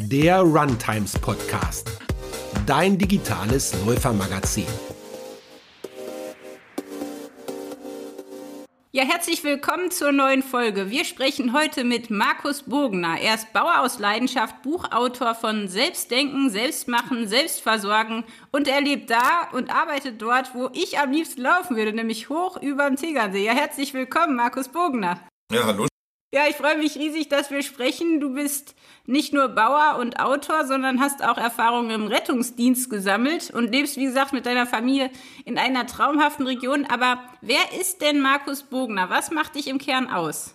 der Runtimes Podcast, dein digitales Läufermagazin. Ja, herzlich willkommen zur neuen Folge. Wir sprechen heute mit Markus Bogner. Er ist Bauer aus Leidenschaft, Buchautor von Selbstdenken, Selbstmachen, Selbstversorgen und er lebt da und arbeitet dort, wo ich am liebsten laufen würde, nämlich hoch über dem Tegernsee. Ja, herzlich willkommen, Markus Bogner. Ja, hallo. Ja, ich freue mich riesig, dass wir sprechen. Du bist nicht nur Bauer und Autor, sondern hast auch Erfahrungen im Rettungsdienst gesammelt und lebst, wie gesagt, mit deiner Familie in einer traumhaften Region. Aber wer ist denn Markus Bogner? Was macht dich im Kern aus?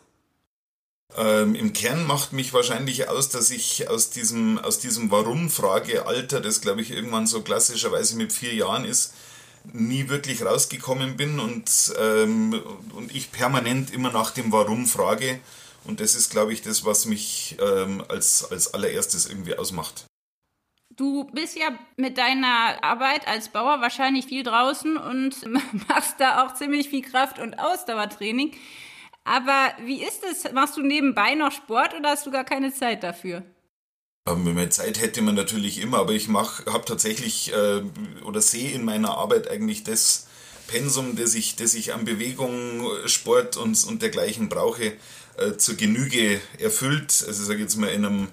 Ähm, Im Kern macht mich wahrscheinlich aus, dass ich aus diesem, aus diesem Warum-Frage-Alter, das glaube ich irgendwann so klassischerweise mit vier Jahren ist, nie wirklich rausgekommen bin und, ähm, und ich permanent immer nach dem Warum frage und das ist, glaube ich, das, was mich ähm, als, als allererstes irgendwie ausmacht. Du bist ja mit deiner Arbeit als Bauer wahrscheinlich viel draußen und machst da auch ziemlich viel Kraft- und Ausdauertraining. Aber wie ist es? Machst du nebenbei noch Sport oder hast du gar keine Zeit dafür? Ähm, mehr Zeit hätte man natürlich immer, aber ich habe tatsächlich äh, oder sehe in meiner Arbeit eigentlich das Pensum, das ich, das ich an Bewegung, Sport und, und dergleichen brauche, äh, zur Genüge erfüllt. Also ich sage jetzt mal in einem,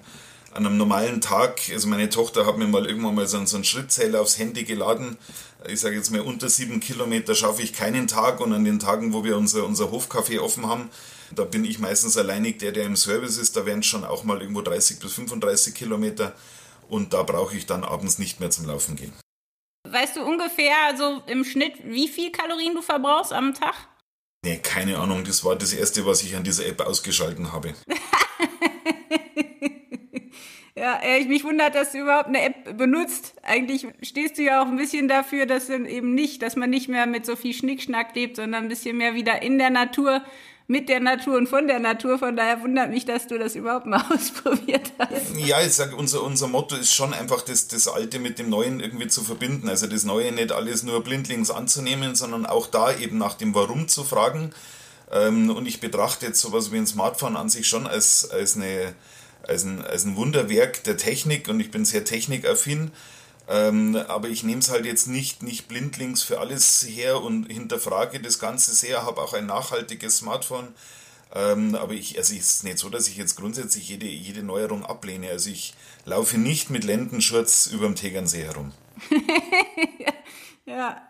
an einem normalen Tag, also meine Tochter hat mir mal irgendwann mal so einen, so einen Schrittzähler aufs Handy geladen. Ich sage jetzt mal, unter sieben Kilometer schaffe ich keinen Tag und an den Tagen, wo wir unser, unser Hofcafé offen haben, da bin ich meistens alleinig der, der im Service ist. Da wären es schon auch mal irgendwo 30 bis 35 Kilometer und da brauche ich dann abends nicht mehr zum Laufen gehen. Weißt du ungefähr so im Schnitt, wie viel Kalorien du verbrauchst am Tag? Nee, keine Ahnung. Das war das Erste, was ich an dieser App ausgeschalten habe. ja, ich mich wundert, dass du überhaupt eine App benutzt. Eigentlich stehst du ja auch ein bisschen dafür, dass eben nicht, dass man nicht mehr mit so viel Schnickschnack lebt, sondern ein bisschen mehr wieder in der Natur mit der Natur und von der Natur. Von daher wundert mich, dass du das überhaupt mal ausprobiert hast. Ja, ich sage, unser, unser Motto ist schon einfach, das, das Alte mit dem Neuen irgendwie zu verbinden. Also das Neue nicht alles nur blindlings anzunehmen, sondern auch da eben nach dem Warum zu fragen. Ähm, und ich betrachte jetzt sowas wie ein Smartphone an sich schon als, als, eine, als, ein, als ein Wunderwerk der Technik und ich bin sehr technikaffin. Ähm, aber ich nehme es halt jetzt nicht, nicht blindlings für alles her und hinterfrage das Ganze sehr, habe auch ein nachhaltiges Smartphone. Ähm, aber ich, also es ist nicht so, dass ich jetzt grundsätzlich jede, jede Neuerung ablehne. Also ich laufe nicht mit Lendenschurz über dem Tegernsee herum. Ja,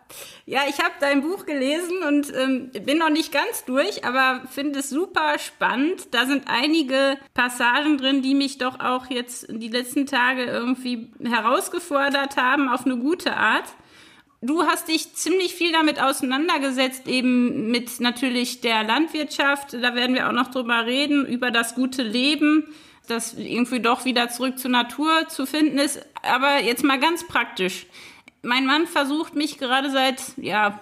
ja, ich habe dein Buch gelesen und ähm, bin noch nicht ganz durch, aber finde es super spannend. Da sind einige Passagen drin, die mich doch auch jetzt die letzten Tage irgendwie herausgefordert haben auf eine gute Art. Du hast dich ziemlich viel damit auseinandergesetzt, eben mit natürlich der Landwirtschaft. Da werden wir auch noch drüber reden, über das gute Leben, das irgendwie doch wieder zurück zur Natur zu finden ist. Aber jetzt mal ganz praktisch mein Mann versucht mich gerade seit ja,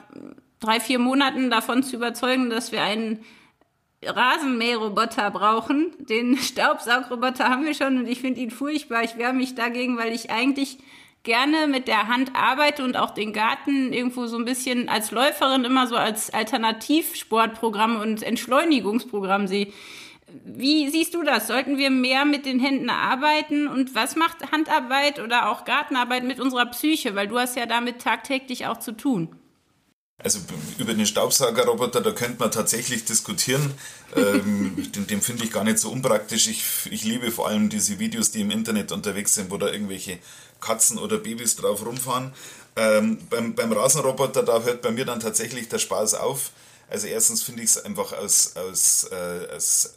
drei, vier Monaten davon zu überzeugen, dass wir einen Rasenmäherroboter brauchen. Den Staubsaugroboter haben wir schon und ich finde ihn furchtbar. Ich wehre mich dagegen, weil ich eigentlich gerne mit der Hand arbeite und auch den Garten irgendwo so ein bisschen als Läuferin immer so als Alternativsportprogramm und Entschleunigungsprogramm sehe. Wie siehst du das? Sollten wir mehr mit den Händen arbeiten? Und was macht Handarbeit oder auch Gartenarbeit mit unserer Psyche? Weil du hast ja damit tagtäglich auch zu tun. Also über den Staubsaugerroboter, da könnte man tatsächlich diskutieren. ähm, den, den finde ich gar nicht so unpraktisch. Ich, ich liebe vor allem diese Videos, die im Internet unterwegs sind, wo da irgendwelche Katzen oder Babys drauf rumfahren. Ähm, beim, beim Rasenroboter, da hört bei mir dann tatsächlich der Spaß auf. Also erstens finde ich es einfach aus, aus, äh, aus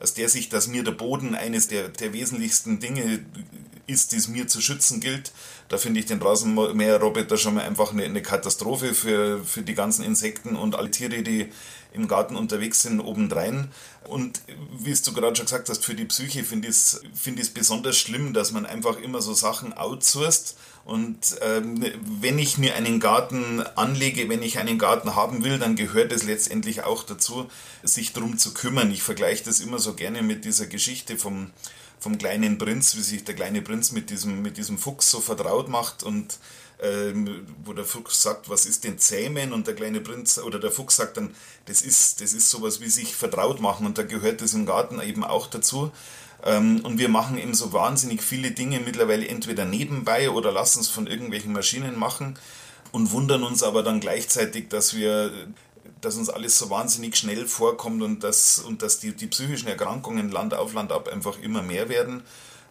aus der Sicht, dass mir der Boden eines der, der wesentlichsten Dinge ist, die es mir zu schützen gilt. Da finde ich den Rasenmäherroboter schon mal einfach eine, eine Katastrophe für, für die ganzen Insekten und alle Tiere, die im Garten unterwegs sind, obendrein. Und wie du gerade schon gesagt hast, für die Psyche finde ich es find besonders schlimm, dass man einfach immer so Sachen outsourced. Und ähm, wenn ich mir einen Garten anlege, wenn ich einen Garten haben will, dann gehört es letztendlich auch dazu, sich darum zu kümmern. Ich vergleiche das immer so gerne mit dieser Geschichte vom, vom kleinen Prinz, wie sich der kleine Prinz mit diesem, mit diesem Fuchs so vertraut macht und ähm, wo der Fuchs sagt, was ist denn Zähmen? Und der kleine Prinz oder der Fuchs sagt dann, das ist, das ist sowas wie sich vertraut machen und da gehört das im Garten eben auch dazu. Ähm, und wir machen eben so wahnsinnig viele Dinge mittlerweile entweder nebenbei oder lassen es von irgendwelchen Maschinen machen und wundern uns aber dann gleichzeitig, dass wir dass uns alles so wahnsinnig schnell vorkommt und dass, und dass die, die psychischen Erkrankungen Land auf Land ab einfach immer mehr werden.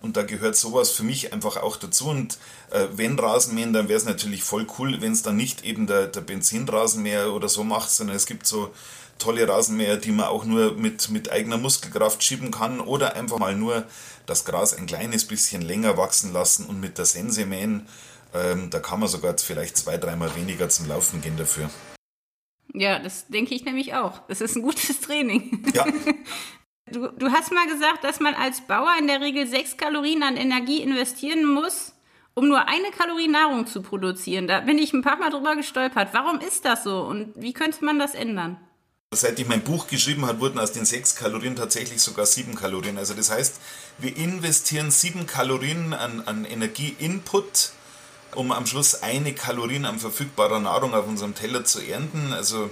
Und da gehört sowas für mich einfach auch dazu. Und äh, wenn Rasenmähen, dann wäre es natürlich voll cool, wenn es dann nicht eben der, der Benzinrasenmäher oder so macht, sondern es gibt so tolle Rasenmäher, die man auch nur mit, mit eigener Muskelkraft schieben kann oder einfach mal nur das Gras ein kleines bisschen länger wachsen lassen und mit der Sense mähen. Ähm, da kann man sogar vielleicht zwei, dreimal weniger zum Laufen gehen dafür. Ja, das denke ich nämlich auch. Das ist ein gutes Training. Ja. Du, du hast mal gesagt, dass man als Bauer in der Regel sechs Kalorien an Energie investieren muss, um nur eine Kalorie Nahrung zu produzieren. Da bin ich ein paar Mal drüber gestolpert. Warum ist das so und wie könnte man das ändern? Seit ich mein Buch geschrieben habe, wurden aus den sechs Kalorien tatsächlich sogar sieben Kalorien. Also das heißt, wir investieren sieben Kalorien an, an Energie-Input um am Schluss eine Kalorien an verfügbarer Nahrung auf unserem Teller zu ernten. Also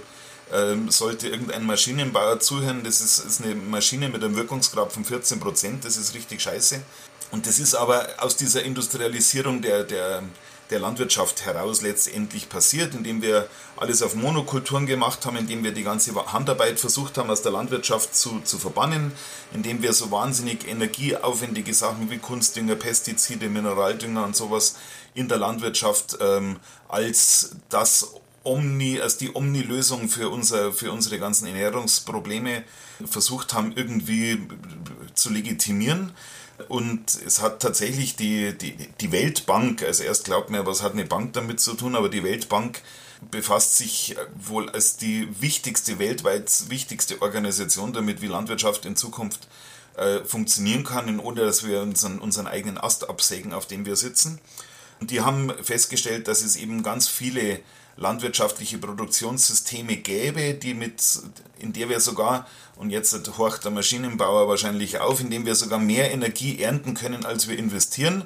ähm, sollte irgendein Maschinenbauer zuhören, das ist, ist eine Maschine mit einem Wirkungsgrad von 14 Prozent, das ist richtig scheiße. Und das ist aber aus dieser Industrialisierung der, der, der Landwirtschaft heraus letztendlich passiert, indem wir alles auf Monokulturen gemacht haben, indem wir die ganze Handarbeit versucht haben, aus der Landwirtschaft zu, zu verbannen, indem wir so wahnsinnig energieaufwendige Sachen wie Kunstdünger, Pestizide, Mineraldünger und sowas in der Landwirtschaft ähm, als das Omni, als die Omni-Lösung für, unser, für unsere ganzen Ernährungsprobleme versucht haben, irgendwie zu legitimieren. Und es hat tatsächlich die, die, die Weltbank, also erst glaubt man, was hat eine Bank damit zu tun, aber die Weltbank befasst sich wohl als die wichtigste, weltweit wichtigste Organisation damit, wie Landwirtschaft in Zukunft äh, funktionieren kann, ohne dass wir unseren, unseren eigenen Ast absägen, auf dem wir sitzen. Und die haben festgestellt, dass es eben ganz viele landwirtschaftliche Produktionssysteme gäbe, die mit, in der wir sogar, und jetzt horcht der Maschinenbauer wahrscheinlich auf, in dem wir sogar mehr Energie ernten können, als wir investieren.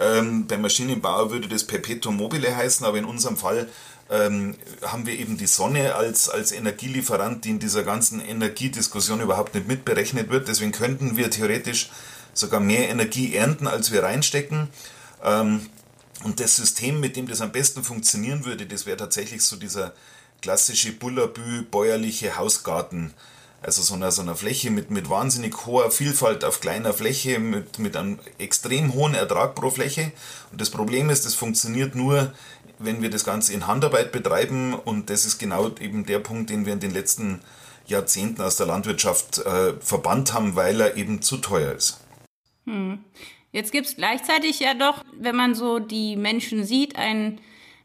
Ähm, beim Maschinenbauer würde das Perpetuum mobile heißen, aber in unserem Fall ähm, haben wir eben die Sonne als, als Energielieferant, die in dieser ganzen Energiediskussion überhaupt nicht mitberechnet wird. Deswegen könnten wir theoretisch sogar mehr Energie ernten, als wir reinstecken. Ähm, und das System, mit dem das am besten funktionieren würde, das wäre tatsächlich so dieser klassische Bullabü bäuerliche Hausgarten. Also so einer, so einer Fläche mit, mit wahnsinnig hoher Vielfalt auf kleiner Fläche, mit, mit einem extrem hohen Ertrag pro Fläche. Und das Problem ist, das funktioniert nur, wenn wir das Ganze in Handarbeit betreiben. Und das ist genau eben der Punkt, den wir in den letzten Jahrzehnten aus der Landwirtschaft äh, verbannt haben, weil er eben zu teuer ist. Hm. Jetzt gibt es gleichzeitig ja doch, wenn man so die Menschen sieht, ein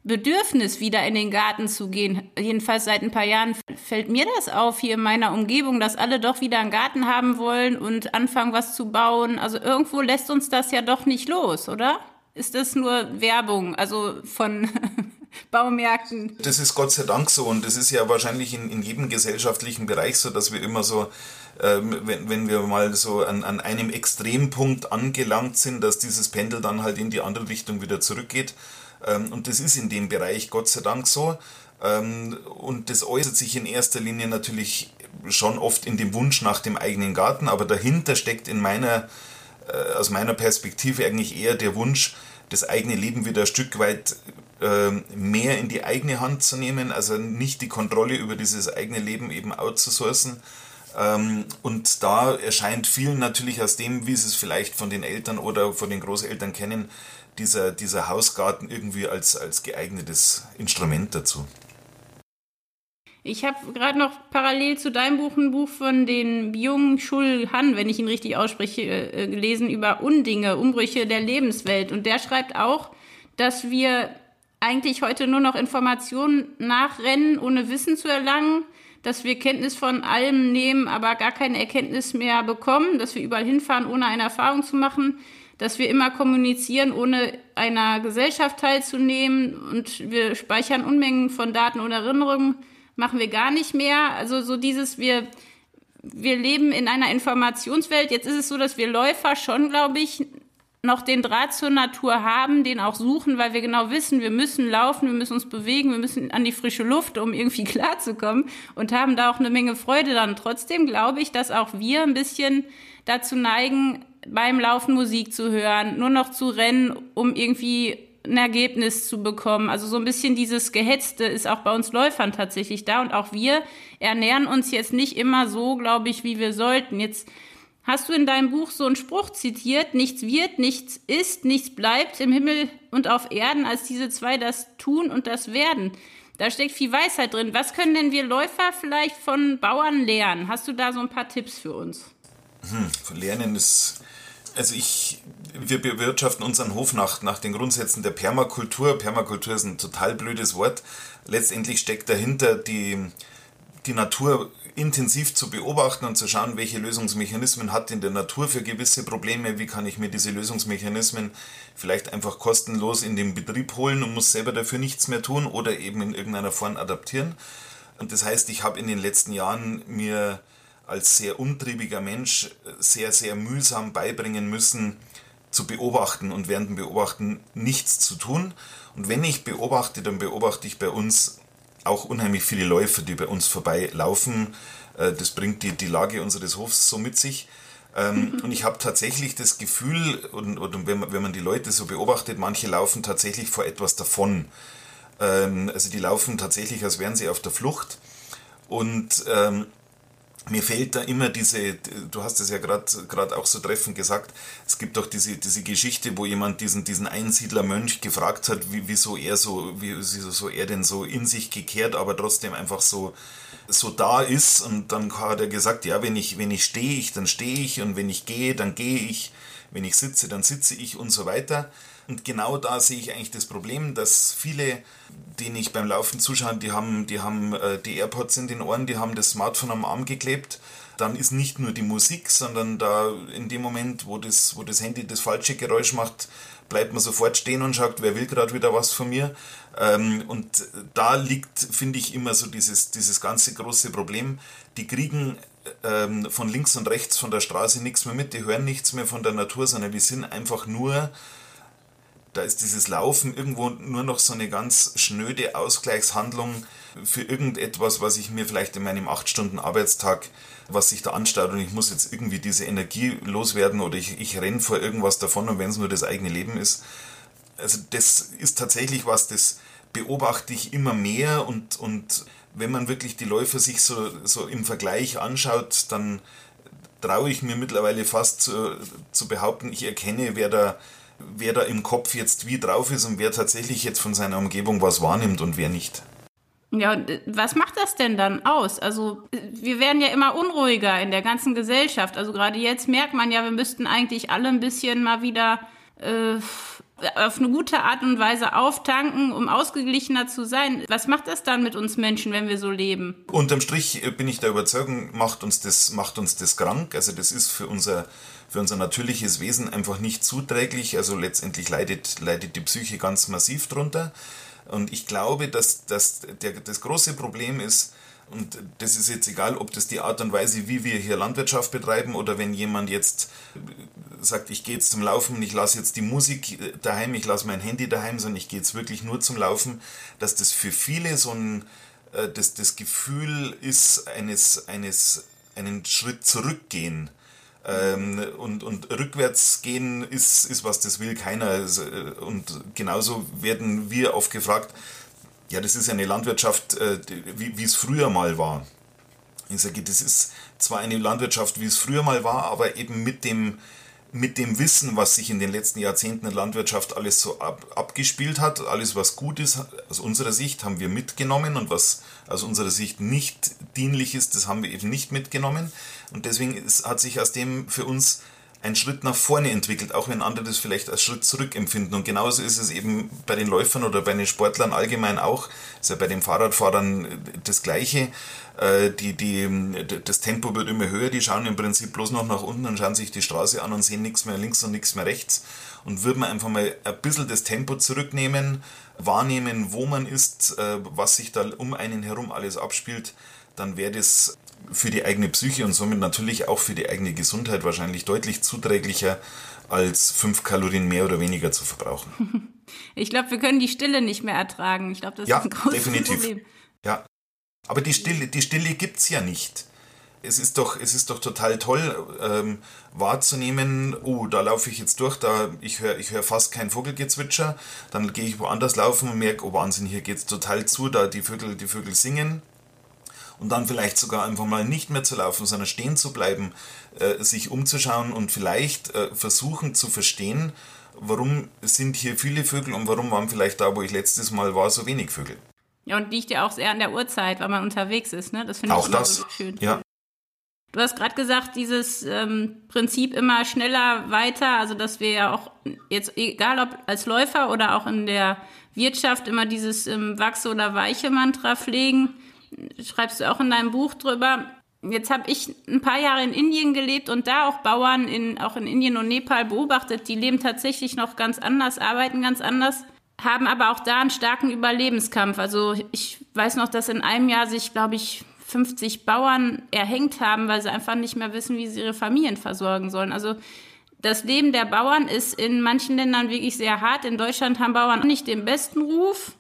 Bedürfnis, wieder in den Garten zu gehen. Jedenfalls seit ein paar Jahren fällt mir das auf hier in meiner Umgebung, dass alle doch wieder einen Garten haben wollen und anfangen, was zu bauen. Also irgendwo lässt uns das ja doch nicht los, oder? Ist das nur Werbung, also von Baumärkten? Das ist Gott sei Dank so und das ist ja wahrscheinlich in, in jedem gesellschaftlichen Bereich so, dass wir immer so ähm, wenn, wenn wir mal so an, an einem Extrempunkt angelangt sind, dass dieses Pendel dann halt in die andere Richtung wieder zurückgeht. Ähm, und das ist in dem Bereich Gott sei Dank so. Ähm, und das äußert sich in erster Linie natürlich schon oft in dem Wunsch nach dem eigenen Garten, aber dahinter steckt in meiner, äh, aus meiner Perspektive eigentlich eher der Wunsch, das eigene Leben wieder ein Stück weit mehr in die eigene Hand zu nehmen, also nicht die Kontrolle über dieses eigene Leben eben outzusourcen, ähm, und da erscheint vielen natürlich aus dem, wie sie es vielleicht von den Eltern oder von den Großeltern kennen, dieser, dieser Hausgarten irgendwie als, als geeignetes Instrument dazu. Ich habe gerade noch parallel zu deinem Buch ein Buch von den Byung-Chul Han, wenn ich ihn richtig ausspreche, äh, gelesen über Undinge, Umbrüche der Lebenswelt. Und der schreibt auch, dass wir eigentlich heute nur noch Informationen nachrennen, ohne Wissen zu erlangen dass wir Kenntnis von allem nehmen, aber gar keine Erkenntnis mehr bekommen, dass wir überall hinfahren, ohne eine Erfahrung zu machen, dass wir immer kommunizieren, ohne einer Gesellschaft teilzunehmen und wir speichern Unmengen von Daten und Erinnerungen, machen wir gar nicht mehr. Also so dieses, wir, wir leben in einer Informationswelt. Jetzt ist es so, dass wir Läufer schon, glaube ich, noch den Draht zur Natur haben, den auch suchen, weil wir genau wissen, wir müssen laufen, wir müssen uns bewegen, wir müssen an die frische Luft, um irgendwie klarzukommen und haben da auch eine Menge Freude dann. Trotzdem glaube ich, dass auch wir ein bisschen dazu neigen, beim Laufen Musik zu hören, nur noch zu rennen, um irgendwie ein Ergebnis zu bekommen. Also so ein bisschen dieses Gehetzte ist auch bei uns Läufern tatsächlich da und auch wir ernähren uns jetzt nicht immer so, glaube ich, wie wir sollten. Jetzt hast du in deinem Buch so einen Spruch zitiert, nichts wird, nichts ist, nichts bleibt im Himmel und auf Erden, als diese zwei das tun und das werden. Da steckt viel Weisheit drin. Was können denn wir Läufer vielleicht von Bauern lernen? Hast du da so ein paar Tipps für uns? Hm, lernen ist also ich, wir bewirtschaften unseren Hof nach, nach den Grundsätzen der Permakultur. Permakultur ist ein total blödes Wort. Letztendlich steckt dahinter die, die Natur intensiv zu beobachten und zu schauen, welche Lösungsmechanismen hat in der Natur für gewisse Probleme, wie kann ich mir diese Lösungsmechanismen vielleicht einfach kostenlos in den Betrieb holen und muss selber dafür nichts mehr tun oder eben in irgendeiner Form adaptieren. Und das heißt, ich habe in den letzten Jahren mir als sehr umtriebiger Mensch sehr, sehr mühsam beibringen müssen, zu beobachten und während dem Beobachten nichts zu tun. Und wenn ich beobachte, dann beobachte ich bei uns auch unheimlich viele Läufer, die bei uns vorbeilaufen. Äh, das bringt die, die Lage unseres Hofs so mit sich. Ähm, und ich habe tatsächlich das Gefühl, und, und wenn, man, wenn man die Leute so beobachtet, manche laufen tatsächlich vor etwas davon. Ähm, also die laufen tatsächlich, als wären sie auf der Flucht. Und ähm, mir fehlt da immer diese, du hast es ja gerade auch so treffend gesagt, es gibt doch diese, diese Geschichte, wo jemand diesen, diesen Einsiedlermönch gefragt hat, wie, wieso er so, wieso so er denn so in sich gekehrt, aber trotzdem einfach so, so da ist. Und dann hat er gesagt, ja, wenn ich, wenn ich stehe ich, dann stehe ich und wenn ich gehe, dann gehe ich, wenn ich sitze, dann sitze ich und so weiter. Und genau da sehe ich eigentlich das Problem, dass viele, denen ich beim Laufen zuschaue, die haben, die haben äh, die AirPods in den Ohren, die haben das Smartphone am Arm geklebt. Dann ist nicht nur die Musik, sondern da in dem Moment, wo das, wo das Handy das falsche Geräusch macht, bleibt man sofort stehen und schaut, wer will gerade wieder was von mir. Ähm, und da liegt, finde ich, immer so dieses, dieses ganze große Problem. Die kriegen ähm, von links und rechts von der Straße nichts mehr mit, die hören nichts mehr von der Natur, sondern die sind einfach nur da ist dieses Laufen irgendwo nur noch so eine ganz schnöde Ausgleichshandlung für irgendetwas, was ich mir vielleicht in meinem 8-Stunden-Arbeitstag, was sich da anstaut und ich muss jetzt irgendwie diese Energie loswerden oder ich, ich renne vor irgendwas davon und wenn es nur das eigene Leben ist. Also das ist tatsächlich was, das beobachte ich immer mehr und, und wenn man wirklich die Läufer sich so, so im Vergleich anschaut, dann traue ich mir mittlerweile fast zu, zu behaupten, ich erkenne, wer da wer da im Kopf jetzt wie drauf ist und wer tatsächlich jetzt von seiner Umgebung was wahrnimmt und wer nicht. Ja, was macht das denn dann aus? Also, wir werden ja immer unruhiger in der ganzen Gesellschaft. Also, gerade jetzt merkt man ja, wir müssten eigentlich alle ein bisschen mal wieder äh, auf eine gute Art und Weise auftanken, um ausgeglichener zu sein. Was macht das dann mit uns Menschen, wenn wir so leben? Unterm Strich äh, bin ich der Überzeugung, macht uns das, macht uns das krank. Also, das ist für unser für unser natürliches Wesen einfach nicht zuträglich. Also letztendlich leidet, leidet die Psyche ganz massiv drunter. Und ich glaube, dass, dass der, das große Problem ist, und das ist jetzt egal, ob das die Art und Weise, wie wir hier Landwirtschaft betreiben oder wenn jemand jetzt sagt, ich gehe jetzt zum Laufen, ich lasse jetzt die Musik daheim, ich lasse mein Handy daheim, sondern ich gehe jetzt wirklich nur zum Laufen, dass das für viele so ein, äh, das, das Gefühl ist eines, eines, einen Schritt zurückgehen ähm, und, und rückwärts gehen ist, ist was, das will keiner. Also, äh, und genauso werden wir oft gefragt, ja, das ist eine Landwirtschaft, äh, wie, wie es früher mal war. Ich sage, das ist zwar eine Landwirtschaft, wie es früher mal war, aber eben mit dem, mit dem Wissen, was sich in den letzten Jahrzehnten in Landwirtschaft alles so ab, abgespielt hat, alles was gut ist, aus unserer Sicht haben wir mitgenommen und was aus unserer Sicht nicht dienlich ist, das haben wir eben nicht mitgenommen. Und deswegen ist, hat sich aus dem für uns ein Schritt nach vorne entwickelt, auch wenn andere das vielleicht als Schritt zurück empfinden. Und genauso ist es eben bei den Läufern oder bei den Sportlern allgemein auch, ist ja bei den Fahrradfahrern das Gleiche. Äh, die, die, das Tempo wird immer höher, die schauen im Prinzip bloß noch nach unten und schauen sich die Straße an und sehen nichts mehr links und nichts mehr rechts. Und würde man einfach mal ein bisschen das Tempo zurücknehmen, wahrnehmen, wo man ist, äh, was sich da um einen herum alles abspielt, dann wäre das für die eigene Psyche und somit natürlich auch für die eigene Gesundheit wahrscheinlich deutlich zuträglicher, als fünf Kalorien mehr oder weniger zu verbrauchen. Ich glaube, wir können die Stille nicht mehr ertragen. Ich glaube, das ja, ist ein großes definitiv. Problem. Ja, aber die Stille, die Stille gibt es ja nicht. es ist doch, es ist doch total toll ähm, wahrzunehmen, oh, da laufe ich jetzt durch, da ich höre ich hör fast kein Vogelgezwitscher, dann gehe ich woanders laufen und merke, oh Wahnsinn, hier geht es total zu, da die Vögel, die Vögel singen. Und dann vielleicht sogar einfach mal nicht mehr zu laufen, sondern stehen zu bleiben, äh, sich umzuschauen und vielleicht äh, versuchen zu verstehen, warum sind hier viele Vögel und warum waren vielleicht da, wo ich letztes Mal war, so wenig Vögel. Ja, und liegt ja auch sehr an der Uhrzeit, weil man unterwegs ist, ne? Das finde ich auch das, so schön. Ja. Du hast gerade gesagt, dieses ähm, Prinzip immer schneller weiter, also dass wir ja auch jetzt, egal ob als Läufer oder auch in der Wirtschaft, immer dieses ähm, Wachse oder Weiche Mantra pflegen. Schreibst du auch in deinem Buch drüber. Jetzt habe ich ein paar Jahre in Indien gelebt und da auch Bauern in, auch in Indien und Nepal beobachtet. Die leben tatsächlich noch ganz anders, arbeiten ganz anders, haben aber auch da einen starken Überlebenskampf. Also ich weiß noch, dass in einem Jahr sich, glaube ich, 50 Bauern erhängt haben, weil sie einfach nicht mehr wissen, wie sie ihre Familien versorgen sollen. Also das Leben der Bauern ist in manchen Ländern wirklich sehr hart. In Deutschland haben Bauern nicht den besten Ruf.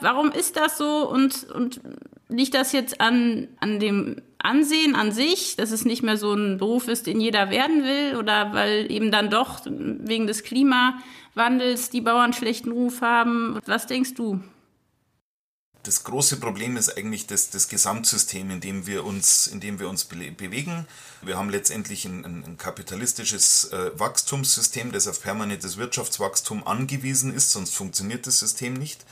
Warum ist das so und, und liegt das jetzt an, an dem Ansehen an sich, dass es nicht mehr so ein Beruf ist, den jeder werden will oder weil eben dann doch wegen des Klimawandels die Bauern schlechten Ruf haben? Was denkst du? Das große Problem ist eigentlich das, das Gesamtsystem, in dem wir uns, in dem wir uns bewegen. Wir haben letztendlich ein, ein kapitalistisches äh, Wachstumssystem, das auf permanentes Wirtschaftswachstum angewiesen ist, sonst funktioniert das System nicht.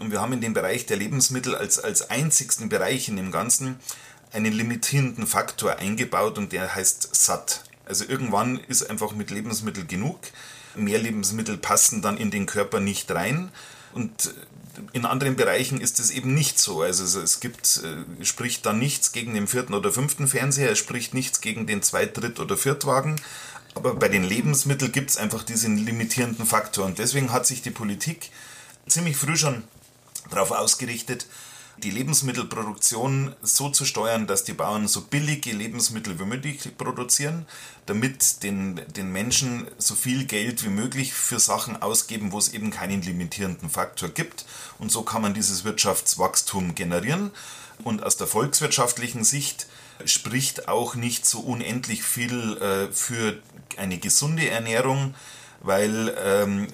Und wir haben in dem Bereich der Lebensmittel als, als einzigsten Bereich in dem Ganzen einen limitierenden Faktor eingebaut und der heißt satt. Also irgendwann ist einfach mit Lebensmitteln genug. Mehr Lebensmittel passen dann in den Körper nicht rein. Und in anderen Bereichen ist es eben nicht so. Also es gibt, äh, spricht dann nichts gegen den vierten oder fünften Fernseher, es spricht nichts gegen den Zweit-, Dritt- oder Viertwagen. Aber bei den Lebensmitteln gibt es einfach diesen limitierenden Faktor. Und deswegen hat sich die Politik ziemlich früh schon darauf ausgerichtet, die Lebensmittelproduktion so zu steuern, dass die Bauern so billige Lebensmittel wie möglich produzieren, damit den, den Menschen so viel Geld wie möglich für Sachen ausgeben, wo es eben keinen limitierenden Faktor gibt. Und so kann man dieses Wirtschaftswachstum generieren. Und aus der volkswirtschaftlichen Sicht spricht auch nicht so unendlich viel äh, für eine gesunde Ernährung, weil ähm,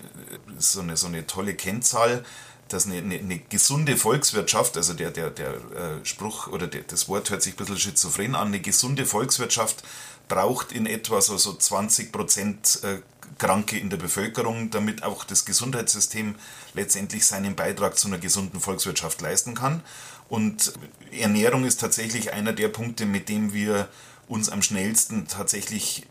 so, eine, so eine tolle Kennzahl, dass eine, eine, eine, gesunde Volkswirtschaft, also der, der, der äh, Spruch oder der, das Wort hört sich ein bisschen schizophren an, eine gesunde Volkswirtschaft braucht in etwa so, so 20 Prozent äh, Kranke in der Bevölkerung, damit auch das Gesundheitssystem letztendlich seinen Beitrag zu einer gesunden Volkswirtschaft leisten kann. Und Ernährung ist tatsächlich einer der Punkte, mit dem wir uns am schnellsten tatsächlich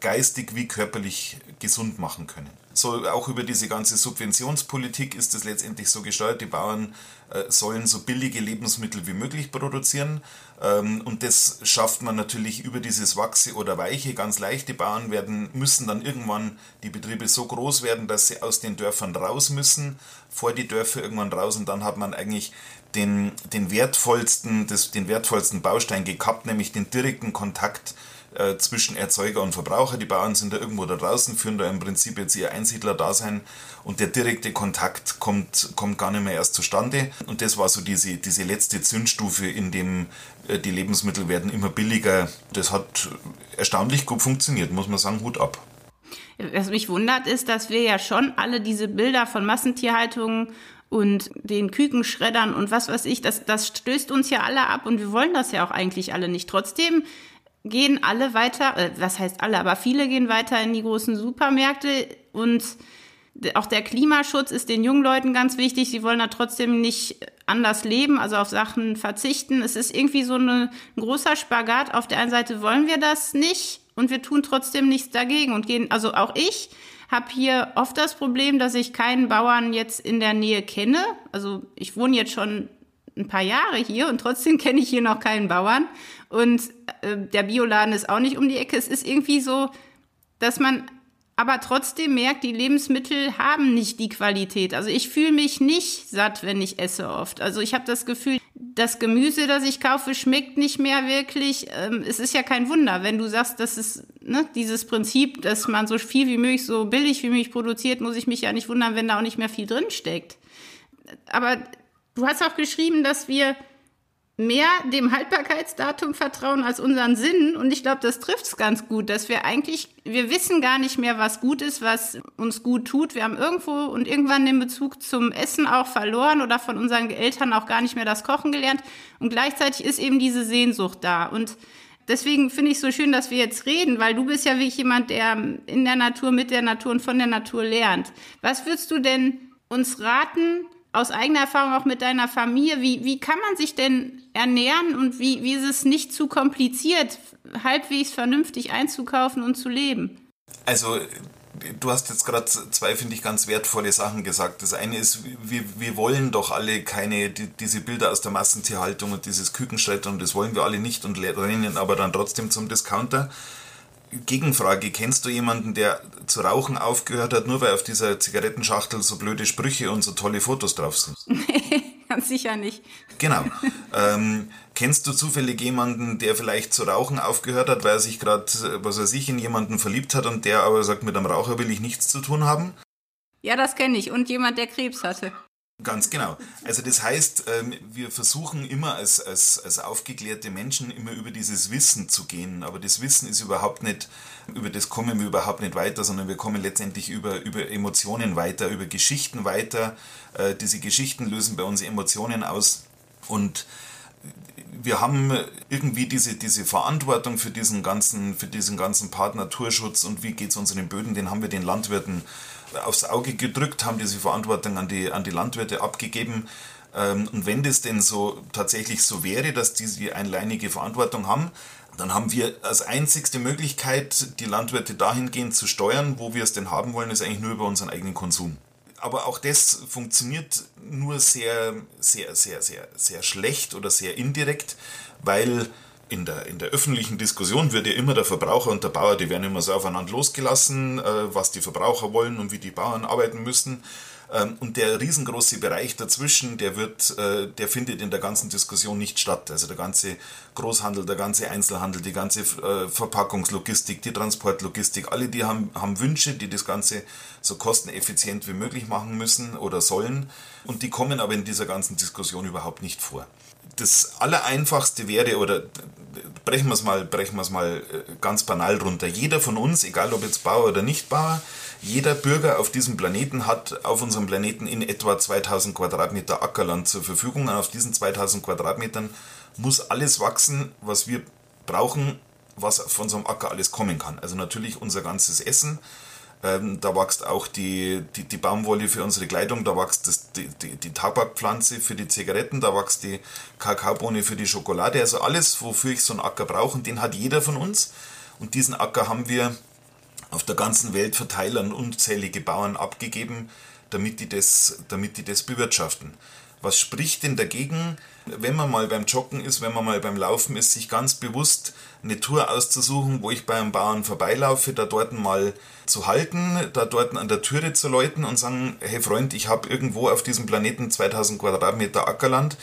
geistig wie körperlich gesund machen können so auch über diese ganze Subventionspolitik ist es letztendlich so gesteuert, die Bauern äh, sollen so billige Lebensmittel wie möglich produzieren. Ähm, und das schafft man natürlich über dieses Wachse oder Weiche ganz leicht. Die Bauern werden, müssen dann irgendwann die Betriebe so groß werden, dass sie aus den Dörfern raus müssen, vor die Dörfer irgendwann raus. Und dann hat man eigentlich den, den wertvollsten, das, den wertvollsten Baustein gekappt, nämlich den direkten Kontakt äh, zwischen Erzeuger und Verbraucher. Die Bauern sind da irgendwo da draußen, führen da im Prinzip jetzt ihr Einsiedler-Dasein und der direkte Kontakt kommt, kommt gar nicht mehr erst zustande. Und das war so diese, diese letzte Zündstufe, in dem äh, die Lebensmittel werden immer billiger. Das hat erstaunlich gut funktioniert, muss man sagen, Hut ab. Was mich wundert, ist, dass wir ja schon alle diese Bilder von Massentierhaltungen und den Kükenschreddern und was weiß ich, das, das stößt uns ja alle ab und wir wollen das ja auch eigentlich alle nicht. Trotzdem gehen alle weiter, äh, was heißt alle, aber viele gehen weiter in die großen Supermärkte und auch der Klimaschutz ist den jungen Leuten ganz wichtig. Sie wollen da trotzdem nicht anders leben, also auf Sachen verzichten. Es ist irgendwie so eine, ein großer Spagat. Auf der einen Seite wollen wir das nicht und wir tun trotzdem nichts dagegen und gehen, also auch ich habe hier oft das Problem, dass ich keinen Bauern jetzt in der Nähe kenne. Also ich wohne jetzt schon ein paar Jahre hier und trotzdem kenne ich hier noch keinen Bauern. Und äh, der Bioladen ist auch nicht um die Ecke. Es ist irgendwie so, dass man aber trotzdem merkt, die Lebensmittel haben nicht die Qualität. Also ich fühle mich nicht satt, wenn ich esse oft. Also ich habe das Gefühl, das Gemüse, das ich kaufe, schmeckt nicht mehr wirklich. Ähm, es ist ja kein Wunder, wenn du sagst, das ist ne, dieses Prinzip, dass man so viel wie möglich, so billig wie möglich produziert, muss ich mich ja nicht wundern, wenn da auch nicht mehr viel drin steckt. Aber du hast auch geschrieben, dass wir mehr dem Haltbarkeitsdatum vertrauen als unseren Sinnen. Und ich glaube, das trifft es ganz gut, dass wir eigentlich, wir wissen gar nicht mehr, was gut ist, was uns gut tut. Wir haben irgendwo und irgendwann den Bezug zum Essen auch verloren oder von unseren Eltern auch gar nicht mehr das Kochen gelernt. Und gleichzeitig ist eben diese Sehnsucht da. Und deswegen finde ich es so schön, dass wir jetzt reden, weil du bist ja wirklich jemand, der in der Natur, mit der Natur und von der Natur lernt. Was würdest du denn uns raten, aus eigener Erfahrung auch mit deiner Familie, wie, wie kann man sich denn ernähren und wie, wie ist es nicht zu kompliziert, halbwegs vernünftig einzukaufen und zu leben? Also du hast jetzt gerade zwei, finde ich, ganz wertvolle Sachen gesagt. Das eine ist, wir, wir wollen doch alle keine, die, diese Bilder aus der Massentierhaltung und dieses Kükenschreiter und das wollen wir alle nicht und rennen aber dann trotzdem zum Discounter. Gegenfrage, kennst du jemanden, der zu rauchen aufgehört hat, nur weil auf dieser Zigarettenschachtel so blöde Sprüche und so tolle Fotos drauf sind? Nee, ganz sicher nicht. Genau. ähm, kennst du zufällig jemanden, der vielleicht zu rauchen aufgehört hat, weil er sich gerade, was weiß ich, in jemanden verliebt hat und der aber sagt, mit einem Raucher will ich nichts zu tun haben? Ja, das kenne ich. Und jemand, der Krebs hatte. Ganz genau. Also das heißt, ähm, wir versuchen immer als, als, als aufgeklärte Menschen immer über dieses Wissen zu gehen, aber das Wissen ist überhaupt nicht, über das kommen wir überhaupt nicht weiter, sondern wir kommen letztendlich über, über Emotionen weiter, über Geschichten weiter. Äh, diese Geschichten lösen bei uns Emotionen aus und wir haben irgendwie diese, diese Verantwortung für diesen ganzen, für diesen ganzen Part Naturschutz und wie geht es unseren Böden, den haben wir den Landwirten aufs Auge gedrückt, haben diese Verantwortung an die, an die Landwirte abgegeben. Ähm, und wenn das denn so tatsächlich so wäre, dass die einleinige Verantwortung haben, dann haben wir als einzigste Möglichkeit, die Landwirte dahingehend zu steuern, wo wir es denn haben wollen, ist eigentlich nur über unseren eigenen Konsum. Aber auch das funktioniert nur sehr, sehr, sehr, sehr, sehr schlecht oder sehr indirekt, weil in der, in der öffentlichen Diskussion wird ja immer der Verbraucher und der Bauer, die werden immer so aufeinander losgelassen, äh, was die Verbraucher wollen und wie die Bauern arbeiten müssen. Ähm, und der riesengroße Bereich dazwischen, der wird, äh, der findet in der ganzen Diskussion nicht statt. Also der ganze Großhandel, der ganze Einzelhandel, die ganze äh, Verpackungslogistik, die Transportlogistik, alle die haben, haben Wünsche, die das Ganze so kosteneffizient wie möglich machen müssen oder sollen. Und die kommen aber in dieser ganzen Diskussion überhaupt nicht vor das Allereinfachste wäre, oder brechen wir es mal, brechen wir es mal äh, ganz banal runter. Jeder von uns, egal ob jetzt Bauer oder nicht Bauer, jeder Bürger auf diesem Planeten hat auf unserem Planeten in etwa 2000 Quadratmeter Ackerland zur Verfügung. Und auf diesen 2000 Quadratmetern muss alles wachsen, was wir brauchen, was von unserem Acker alles kommen kann. Also natürlich unser ganzes Essen, ähm, da wächst auch die, die, die, Baumwolle für unsere Kleidung, da wächst das, die, die, die Tabakpflanze für die Zigaretten, da wächst die Kakaobohne für die Schokolade. Also alles, wofür ich so einen Acker brauche, den hat jeder von uns. Und diesen Acker haben wir auf der ganzen Welt verteilt an unzählige Bauern abgegeben, damit die das, damit die das bewirtschaften. Was spricht denn dagegen, wenn man mal beim Joggen ist, wenn man mal beim Laufen ist, sich ganz bewusst eine Tour auszusuchen, wo ich bei einem Bauern vorbeilaufe, da dort mal zu halten, da dort an der Türe zu läuten und sagen, hey Freund, ich habe irgendwo auf diesem Planeten 2000 Quadratmeter Ackerland,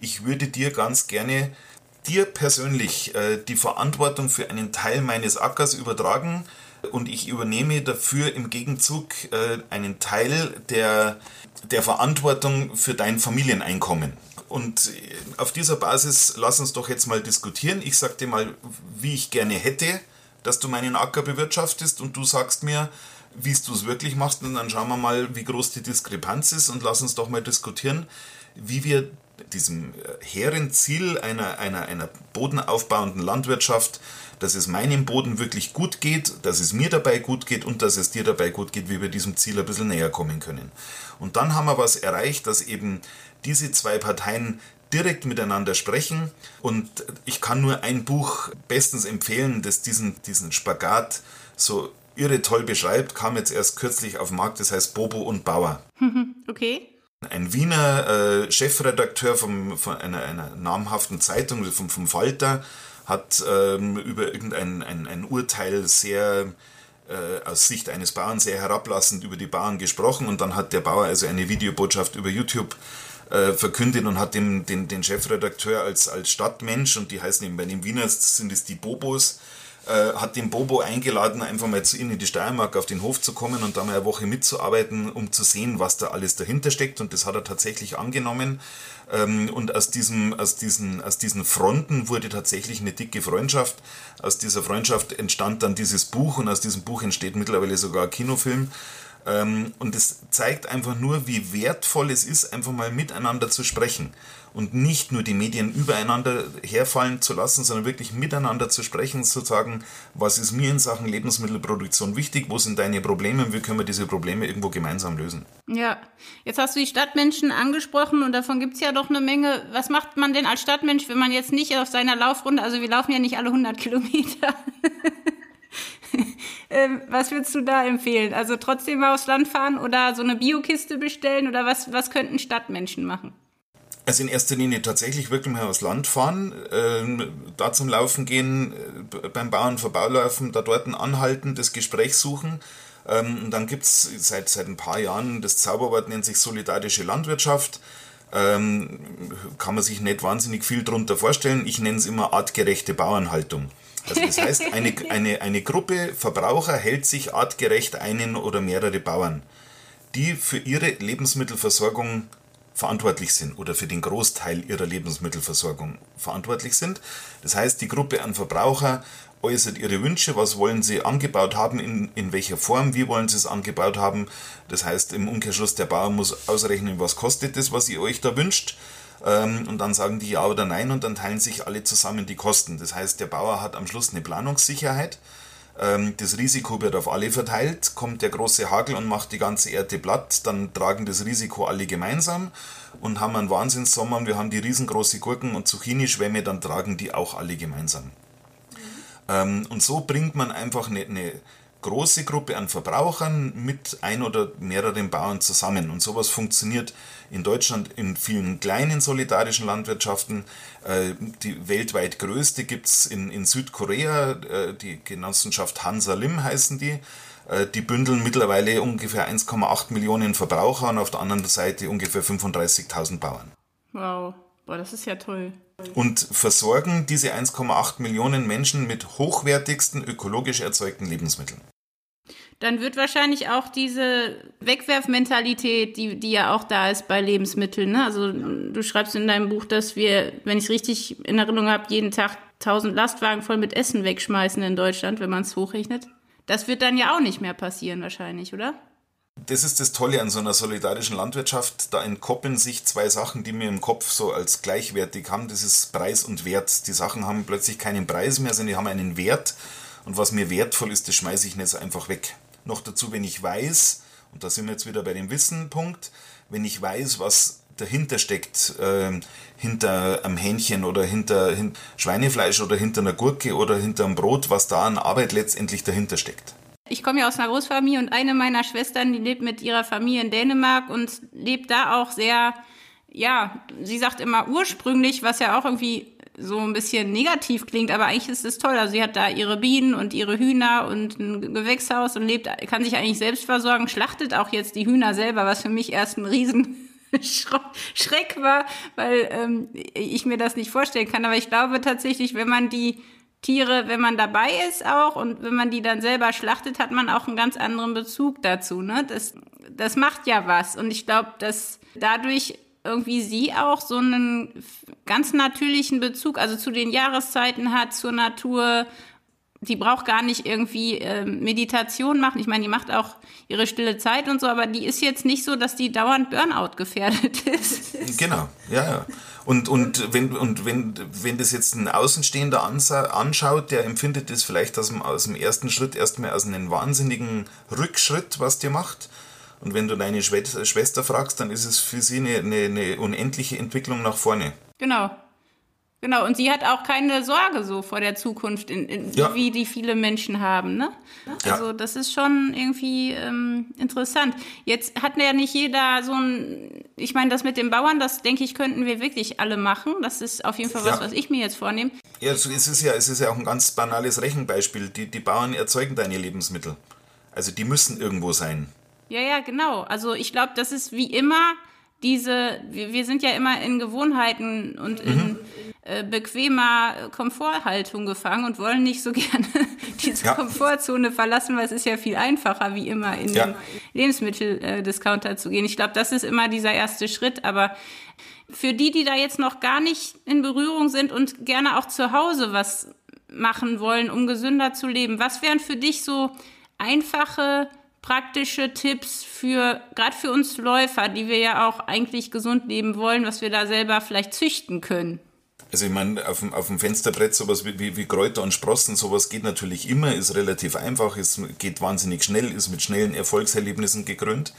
ich würde dir ganz gerne dir persönlich äh, die Verantwortung für einen Teil meines Ackers übertragen und ich übernehme dafür im Gegenzug äh, einen Teil der, der Verantwortung für dein Familieneinkommen. Und auf dieser Basis lass uns doch jetzt mal diskutieren. Ich sag dir mal, wie ich gerne hätte, dass du meinen Acker bewirtschaftest und du sagst mir, wie du es wirklich machst und dann schauen wir mal, wie groß die Diskrepanz ist und lass uns doch mal diskutieren, wie wir diesem hehren Ziel einer, einer, einer bodenaufbauenden Landwirtschaft, dass es meinem Boden wirklich gut geht, dass es mir dabei gut geht und dass es dir dabei gut geht, wie wir diesem Ziel ein bisschen näher kommen können. Und dann haben wir was erreicht, dass eben diese zwei Parteien direkt miteinander sprechen. Und ich kann nur ein Buch bestens empfehlen, das diesen, diesen Spagat so irre toll beschreibt. Kam jetzt erst kürzlich auf den Markt, das heißt Bobo und Bauer. Okay. Ein Wiener äh, Chefredakteur vom, von einer, einer namhaften Zeitung, vom, vom Falter, hat ähm, über irgendein ein, ein Urteil sehr äh, aus Sicht eines Bauern sehr herablassend über die Bauern gesprochen und dann hat der Bauer also eine Videobotschaft über YouTube äh, verkündet und hat dem, den, den Chefredakteur als, als Stadtmensch, und die heißen eben bei den Wieners, sind es die Bobos, äh, hat den Bobo eingeladen, einfach mal zu ihnen in die Steiermark auf den Hof zu kommen und da mal eine Woche mitzuarbeiten, um zu sehen, was da alles dahinter steckt. Und das hat er tatsächlich angenommen. Ähm, und aus, diesem, aus, diesen, aus diesen Fronten wurde tatsächlich eine dicke Freundschaft. Aus dieser Freundschaft entstand dann dieses Buch und aus diesem Buch entsteht mittlerweile sogar ein Kinofilm. Ähm, und es zeigt einfach nur, wie wertvoll es ist, einfach mal miteinander zu sprechen und nicht nur die Medien übereinander herfallen zu lassen, sondern wirklich miteinander zu sprechen, zu sagen, was ist mir in Sachen Lebensmittelproduktion wichtig, wo sind deine Probleme und wie können wir diese Probleme irgendwo gemeinsam lösen. Ja, jetzt hast du die Stadtmenschen angesprochen und davon gibt es ja doch eine Menge. Was macht man denn als Stadtmensch, wenn man jetzt nicht auf seiner Laufrunde, also wir laufen ja nicht alle 100 Kilometer, was würdest du da empfehlen? Also trotzdem mal aufs Land fahren oder so eine Biokiste bestellen oder was, was könnten Stadtmenschen machen? Also in erster Linie tatsächlich wirklich mal aufs Land fahren, äh, da zum Laufen gehen, äh, beim Bauern vorbeilaufen, da dort ein Anhalten, das Gespräch suchen. Ähm, und dann gibt es seit, seit ein paar Jahren, das Zauberwort nennt sich solidarische Landwirtschaft. Ähm, kann man sich nicht wahnsinnig viel darunter vorstellen. Ich nenne es immer artgerechte Bauernhaltung. Also das heißt, eine, eine, eine Gruppe Verbraucher hält sich artgerecht einen oder mehrere Bauern, die für ihre Lebensmittelversorgung verantwortlich sind oder für den Großteil ihrer Lebensmittelversorgung verantwortlich sind. Das heißt, die Gruppe an Verbraucher äußert ihre Wünsche, was wollen sie angebaut haben, in, in welcher Form, wie wollen sie es angebaut haben. Das heißt, im Umkehrschluss, der Bauer muss ausrechnen, was kostet das, was ihr euch da wünscht. Ähm, und dann sagen die ja oder nein und dann teilen sich alle zusammen die Kosten. Das heißt, der Bauer hat am Schluss eine Planungssicherheit ähm, das Risiko wird auf alle verteilt. Kommt der große Hagel und macht die ganze Erde platt, dann tragen das Risiko alle gemeinsam und haben einen Wahnsinnssommer und wir haben die riesengroße Gurken- und Zucchini-Schwämme, dann tragen die auch alle gemeinsam. Mhm. und so bringt man einfach eine, eine große Gruppe an Verbrauchern mit ein oder mehreren Bauern zusammen. Und sowas funktioniert in Deutschland in vielen kleinen solidarischen Landwirtschaften. Äh, die weltweit größte gibt es in, in Südkorea, äh, die Genossenschaft Hansa Lim heißen die. Äh, die bündeln mittlerweile ungefähr 1,8 Millionen Verbraucher und auf der anderen Seite ungefähr 35.000 Bauern. Wow, boah, das ist ja toll und versorgen diese 1,8 Millionen Menschen mit hochwertigsten ökologisch erzeugten Lebensmitteln dann wird wahrscheinlich auch diese Wegwerfmentalität, die, die ja auch da ist bei Lebensmitteln. Ne? Also du schreibst in deinem Buch, dass wir, wenn ich richtig in Erinnerung habe, jeden Tag 1000 Lastwagen voll mit Essen wegschmeißen in Deutschland, wenn man es hochrechnet. Das wird dann ja auch nicht mehr passieren wahrscheinlich, oder? Das ist das Tolle an so einer solidarischen Landwirtschaft. Da entkoppeln sich zwei Sachen, die mir im Kopf so als gleichwertig haben. Das ist Preis und Wert. Die Sachen haben plötzlich keinen Preis mehr, sondern die haben einen Wert. Und was mir wertvoll ist, das schmeiße ich nicht einfach weg. Noch dazu, wenn ich weiß, und da sind wir jetzt wieder bei dem Wissenpunkt, wenn ich weiß, was dahinter steckt, äh, hinter einem Hähnchen oder hinter, hinter Schweinefleisch oder hinter einer Gurke oder hinter einem Brot, was da an Arbeit letztendlich dahinter steckt. Ich komme ja aus einer Großfamilie und eine meiner Schwestern, die lebt mit ihrer Familie in Dänemark und lebt da auch sehr, ja, sie sagt immer ursprünglich, was ja auch irgendwie so ein bisschen negativ klingt, aber eigentlich ist es toll. Also sie hat da ihre Bienen und ihre Hühner und ein Gewächshaus und lebt, kann sich eigentlich selbst versorgen, schlachtet auch jetzt die Hühner selber, was für mich erst ein riesen Schreck war, weil ähm, ich mir das nicht vorstellen kann. Aber ich glaube tatsächlich, wenn man die Tiere, wenn man dabei ist auch und wenn man die dann selber schlachtet, hat man auch einen ganz anderen Bezug dazu. Ne? Das, das macht ja was. Und ich glaube, dass dadurch irgendwie sie auch so einen ganz natürlichen Bezug, also zu den Jahreszeiten hat, zur Natur. Die braucht gar nicht irgendwie äh, Meditation machen. Ich meine, die macht auch ihre stille Zeit und so, aber die ist jetzt nicht so, dass die dauernd Burnout gefährdet ist. Genau, ja, ja. Und, und, wenn, und wenn, wenn das jetzt ein Außenstehender anschaut, der empfindet das vielleicht aus dem, aus dem ersten Schritt erstmal als einen wahnsinnigen Rückschritt, was der macht. Und wenn du deine Schwester fragst, dann ist es für sie eine, eine, eine unendliche Entwicklung nach vorne. Genau. Genau, und sie hat auch keine Sorge so vor der Zukunft, in, in, ja. wie die viele Menschen haben. Ne? Also ja. das ist schon irgendwie ähm, interessant. Jetzt hat ja nicht jeder so ein, ich meine, das mit den Bauern, das denke ich, könnten wir wirklich alle machen. Das ist auf jeden Fall was, ja. was ich mir jetzt vornehme. Ja, also es ist ja, es ist ja auch ein ganz banales Rechenbeispiel. Die, die Bauern erzeugen deine Lebensmittel. Also die müssen irgendwo sein. Ja, ja, genau. Also ich glaube, das ist wie immer diese, wir, wir sind ja immer in Gewohnheiten und in, mhm. äh, bequemer Komforthaltung gefangen und wollen nicht so gerne diese ja. Komfortzone verlassen, weil es ist ja viel einfacher, wie immer in ja. den Lebensmitteldiscounter zu gehen. Ich glaube, das ist immer dieser erste Schritt, aber für die, die da jetzt noch gar nicht in Berührung sind und gerne auch zu Hause was machen wollen, um gesünder zu leben, was wären für dich so einfache praktische Tipps für, gerade für uns Läufer, die wir ja auch eigentlich gesund leben wollen, was wir da selber vielleicht züchten können? Also ich meine, auf dem, auf dem Fensterbrett sowas wie, wie, wie Kräuter und Sprossen, sowas geht natürlich immer, ist relativ einfach, es geht wahnsinnig schnell, ist mit schnellen Erfolgserlebnissen gekrönt.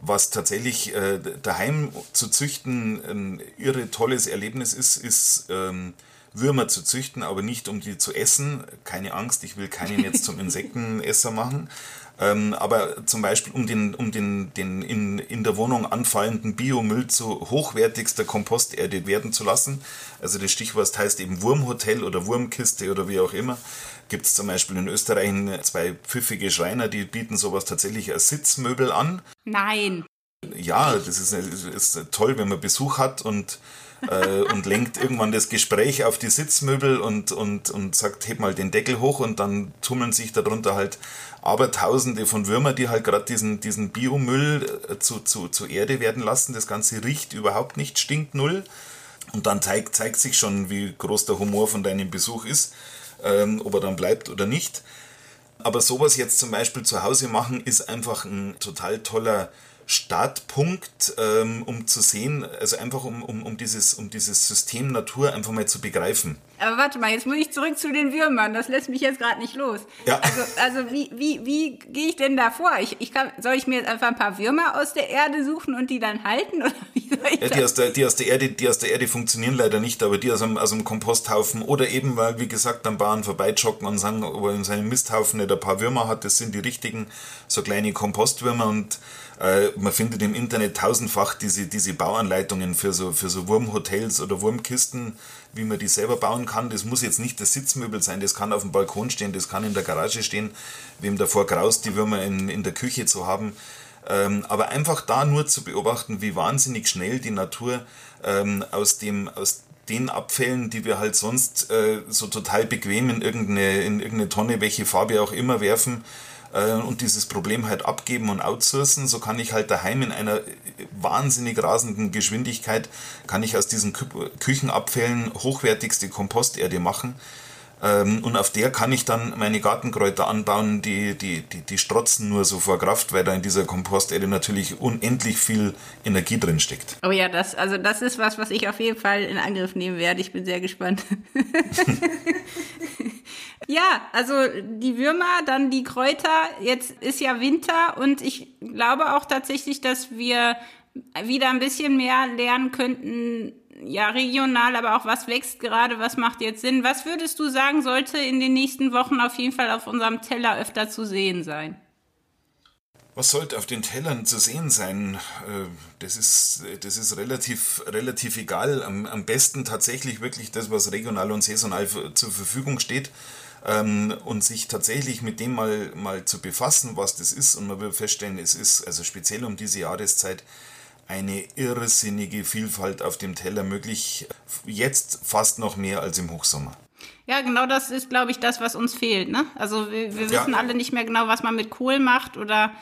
Was tatsächlich äh, daheim zu züchten ein irre tolles Erlebnis ist, ist ähm, Würmer zu züchten, aber nicht um die zu essen. Keine Angst, ich will keinen jetzt zum Insektenesser machen. Ähm, aber zum Beispiel, um den, um den, den in, in der Wohnung anfallenden Biomüll zu hochwertigster Komposterde werden zu lassen. Also das Stichwort heißt eben Wurmhotel oder Wurmkiste oder wie auch immer. Gibt es zum Beispiel in Österreich zwei pfiffige Schreiner, die bieten sowas tatsächlich als Sitzmöbel an. Nein. Ja, das ist, ist toll, wenn man Besuch hat und äh, und lenkt irgendwann das Gespräch auf die Sitzmöbel und, und, und sagt, heb mal den Deckel hoch und dann tummeln sich darunter halt aber tausende von Würmer, die halt gerade diesen, diesen Biomüll äh, zu, zu, zu Erde werden lassen. Das Ganze riecht überhaupt nicht, stinkt null. Und dann zeigt, zeigt sich schon, wie groß der Humor von deinem Besuch ist, ähm, ob er dann bleibt oder nicht. Aber sowas jetzt zum Beispiel zu Hause machen, ist einfach ein total toller Startpunkt, ähm, um zu sehen, also einfach um, um, um, dieses, um dieses System Natur einfach mal zu begreifen. Aber warte mal, jetzt muss ich zurück zu den Würmern. Das lässt mich jetzt gerade nicht los. Ja. Also, also wie, wie, wie gehe ich denn da vor? Ich, ich kann, soll ich mir jetzt einfach ein paar Würmer aus der Erde suchen und die dann halten? Oder wie soll ich ja, die, aus der, die, aus der Erde, die aus der Erde funktionieren leider nicht, aber die aus einem, aus einem Komposthaufen oder eben, weil, wie gesagt, am Bauern vorbeijoggen und sagen, ob er in seinem Misthaufen nicht ein paar Würmer hat, das sind die richtigen, so kleine Kompostwürmer und äh, man findet im Internet tausendfach diese, diese Bauanleitungen für so, für so Wurmhotels oder Wurmkisten, wie man die selber bauen kann. Das muss jetzt nicht das Sitzmöbel sein, das kann auf dem Balkon stehen, das kann in der Garage stehen, wem davor graust, die Würmer in, in der Küche zu haben. Ähm, aber einfach da nur zu beobachten, wie wahnsinnig schnell die Natur ähm, aus dem, aus den Abfällen, die wir halt sonst äh, so total bequem in irgendeine, in irgendeine Tonne, welche Farbe auch immer werfen, äh, und dieses Problem halt abgeben und outsourcen, so kann ich halt daheim in einer wahnsinnig rasenden Geschwindigkeit, kann ich aus diesen Küchenabfällen hochwertigste Komposterde machen. Ähm, und auf der kann ich dann meine Gartenkräuter anbauen, die, die, die, die strotzen nur so vor Kraft, weil da in dieser Komposterde natürlich unendlich viel Energie drin steckt. Oh ja, das, also das ist was, was ich auf jeden Fall in Angriff nehmen werde. Ich bin sehr gespannt. Ja, also die Würmer, dann die Kräuter. Jetzt ist ja Winter und ich glaube auch tatsächlich, dass wir wieder ein bisschen mehr lernen könnten, ja, regional, aber auch was wächst gerade, was macht jetzt Sinn. Was würdest du sagen, sollte in den nächsten Wochen auf jeden Fall auf unserem Teller öfter zu sehen sein? Was sollte auf den Tellern zu sehen sein? Äh, das ist, das ist relativ, relativ egal. Am, am besten tatsächlich wirklich das, was regional und saisonal zur Verfügung steht ähm, und sich tatsächlich mit dem mal, mal zu befassen, was das ist. Und man wird feststellen, es ist also speziell um diese Jahreszeit eine irrsinnige Vielfalt auf dem Teller möglich. Jetzt fast noch mehr als im Hochsommer. Ja, genau das ist, glaube ich, das, was uns fehlt. Ne? Also wir, wir wissen ja. alle nicht mehr genau, was man mit Kohl macht oder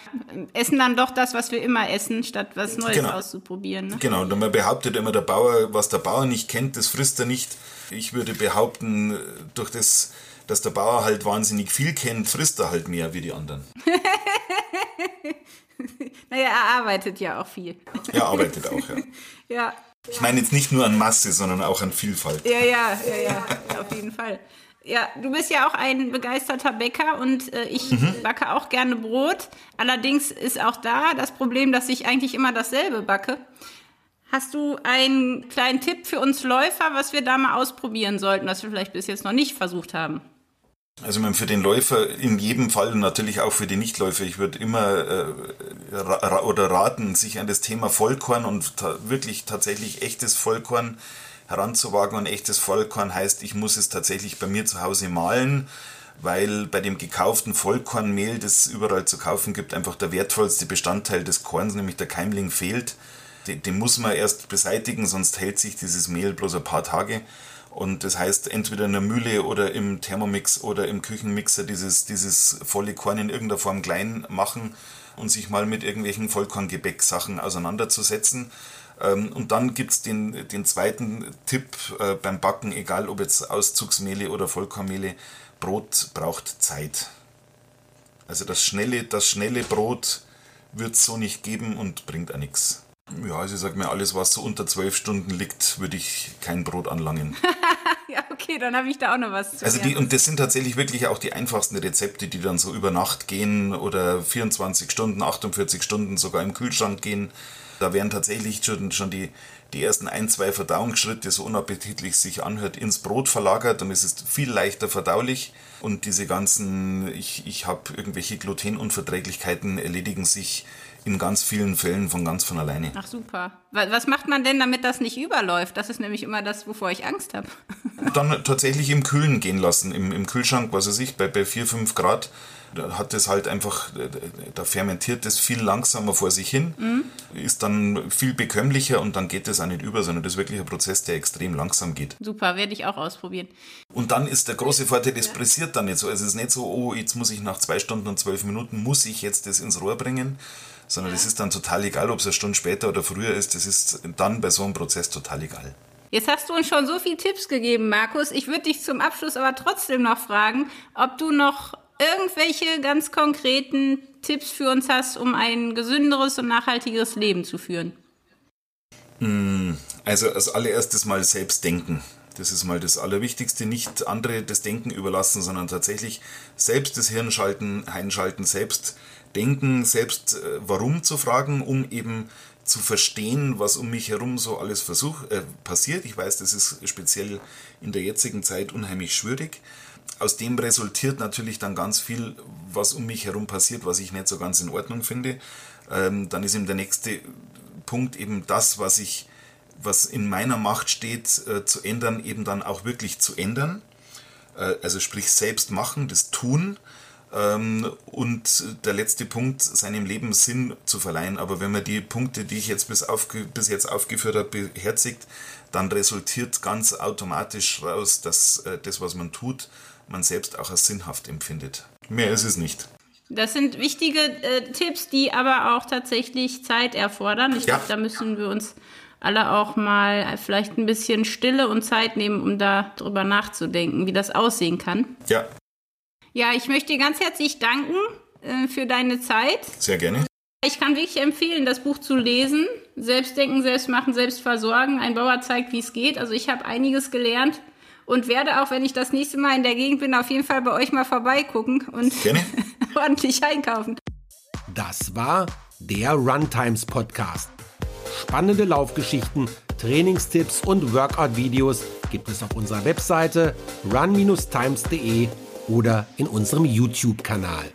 essen dann doch das, was wir immer essen, statt was Neues genau. auszuprobieren. Ne? Genau, und man behauptet immer, der Bauer, was der Bauer nicht kennt, das frisst er nicht. Ich würde behaupten, durch das dass der Bauer halt wahnsinnig viel kennt, frisst er halt mehr wie die anderen. naja, er arbeitet ja auch viel. Er arbeitet auch, ja. ja. Ich meine jetzt nicht nur an Masse, sondern auch an Vielfalt. Ja, ja, ja, ja, auf jeden Fall. Ja, du bist ja auch ein begeisterter Bäcker und äh, ich mhm. backe auch gerne Brot. Allerdings ist auch da das Problem, dass ich eigentlich immer dasselbe backe. Hast du einen kleinen Tipp für uns Läufer, was wir da mal ausprobieren sollten, was wir vielleicht bis jetzt noch nicht versucht haben? Also für den Läufer in jedem Fall und natürlich auch für die Nichtläufer. Ich würde immer äh, ra oder raten, sich an das Thema Vollkorn und ta wirklich tatsächlich echtes Vollkorn heranzuwagen. Und echtes Vollkorn heißt, ich muss es tatsächlich bei mir zu Hause mahlen, weil bei dem gekauften Vollkornmehl, das es überall zu kaufen gibt, einfach der wertvollste Bestandteil des Korns, nämlich der Keimling, fehlt. Den, den muss man erst beseitigen, sonst hält sich dieses Mehl bloß ein paar Tage. Und das heißt, entweder in der Mühle oder im Thermomix oder im Küchenmixer dieses, dieses volle Korn in irgendeiner Form klein machen und sich mal mit irgendwelchen Vollkorngebäck-Sachen auseinanderzusetzen. Ähm, und dann gibt es den, den zweiten Tipp äh, beim Backen, egal ob jetzt Auszugsmehle oder Vollkornmehle, Brot braucht Zeit. Also das schnelle, das schnelle Brot wird es so nicht geben und bringt auch nichts. Ja, also ich sag mir, alles, was so unter zwölf Stunden liegt, würde ich kein Brot anlangen. okay, dann habe ich da auch noch was zu Also die, und das sind tatsächlich wirklich auch die einfachsten Rezepte, die dann so über Nacht gehen oder 24 Stunden, 48 Stunden sogar im Kühlschrank gehen. Da werden tatsächlich schon, schon die, die ersten ein, zwei Verdauungsschritte, so unappetitlich sich anhört, ins Brot verlagert und es ist viel leichter verdaulich. Und diese ganzen, ich, ich habe irgendwelche Glutenunverträglichkeiten erledigen sich in ganz vielen Fällen von ganz von alleine. Ach super. Was macht man denn, damit das nicht überläuft? Das ist nämlich immer das, wovor ich Angst habe. Dann tatsächlich im Kühlen gehen lassen, im, im Kühlschrank, was weiß ich, bei, bei 4, 5 Grad hat es halt einfach, da fermentiert es viel langsamer vor sich hin, mhm. ist dann viel bekömmlicher und dann geht es auch nicht über, sondern das ist wirklich ein Prozess, der extrem langsam geht. Super, werde ich auch ausprobieren. Und dann ist der große Vorteil, das ja. pressiert dann nicht so. Also es ist nicht so, oh, jetzt muss ich nach zwei Stunden und zwölf Minuten, muss ich jetzt das ins Rohr bringen, sondern es ja. ist dann total egal, ob es eine Stunde später oder früher ist. Das ist dann bei so einem Prozess total egal. Jetzt hast du uns schon so viele Tipps gegeben, Markus. Ich würde dich zum Abschluss aber trotzdem noch fragen, ob du noch irgendwelche ganz konkreten Tipps für uns hast, um ein gesünderes und nachhaltigeres Leben zu führen? Hm, also als allererstes mal selbst denken. Das ist mal das Allerwichtigste. Nicht andere das Denken überlassen, sondern tatsächlich selbst das Hirn schalten, einschalten, selbst denken, selbst äh, warum zu fragen, um eben zu verstehen, was um mich herum so alles versuch, äh, passiert. Ich weiß, das ist speziell in der jetzigen Zeit unheimlich schwierig aus dem resultiert natürlich dann ganz viel, was um mich herum passiert, was ich nicht so ganz in Ordnung finde. Ähm, dann ist eben der nächste Punkt eben das, was ich, was in meiner Macht steht, äh, zu ändern, eben dann auch wirklich zu ändern. Äh, also sprich selbst machen, das tun. Ähm, und der letzte Punkt, seinem Leben Sinn zu verleihen. Aber wenn man die Punkte, die ich jetzt bis, aufge bis jetzt aufgeführt habe, beherzigt, dann resultiert ganz automatisch raus, dass äh, das, was man tut, man selbst auch als sinnhaft empfindet. Mehr ist es nicht. Das sind wichtige äh, Tipps, die aber auch tatsächlich Zeit erfordern. Ich ja. glaube, da müssen wir uns alle auch mal vielleicht ein bisschen Stille und Zeit nehmen, um darüber nachzudenken, wie das aussehen kann. Ja. Ja, ich möchte dir ganz herzlich danken äh, für deine Zeit. Sehr gerne. Ich kann wirklich empfehlen, das Buch zu lesen. Selbstdenken, Selbstmachen, Selbstversorgen. Ein Bauer zeigt, wie es geht. Also ich habe einiges gelernt und werde auch, wenn ich das nächste Mal in der Gegend bin, auf jeden Fall bei euch mal vorbeigucken und ordentlich einkaufen. Das war der Runtimes Podcast. Spannende Laufgeschichten, Trainingstipps und Workout-Videos gibt es auf unserer Webseite run-times.de oder in unserem YouTube-Kanal.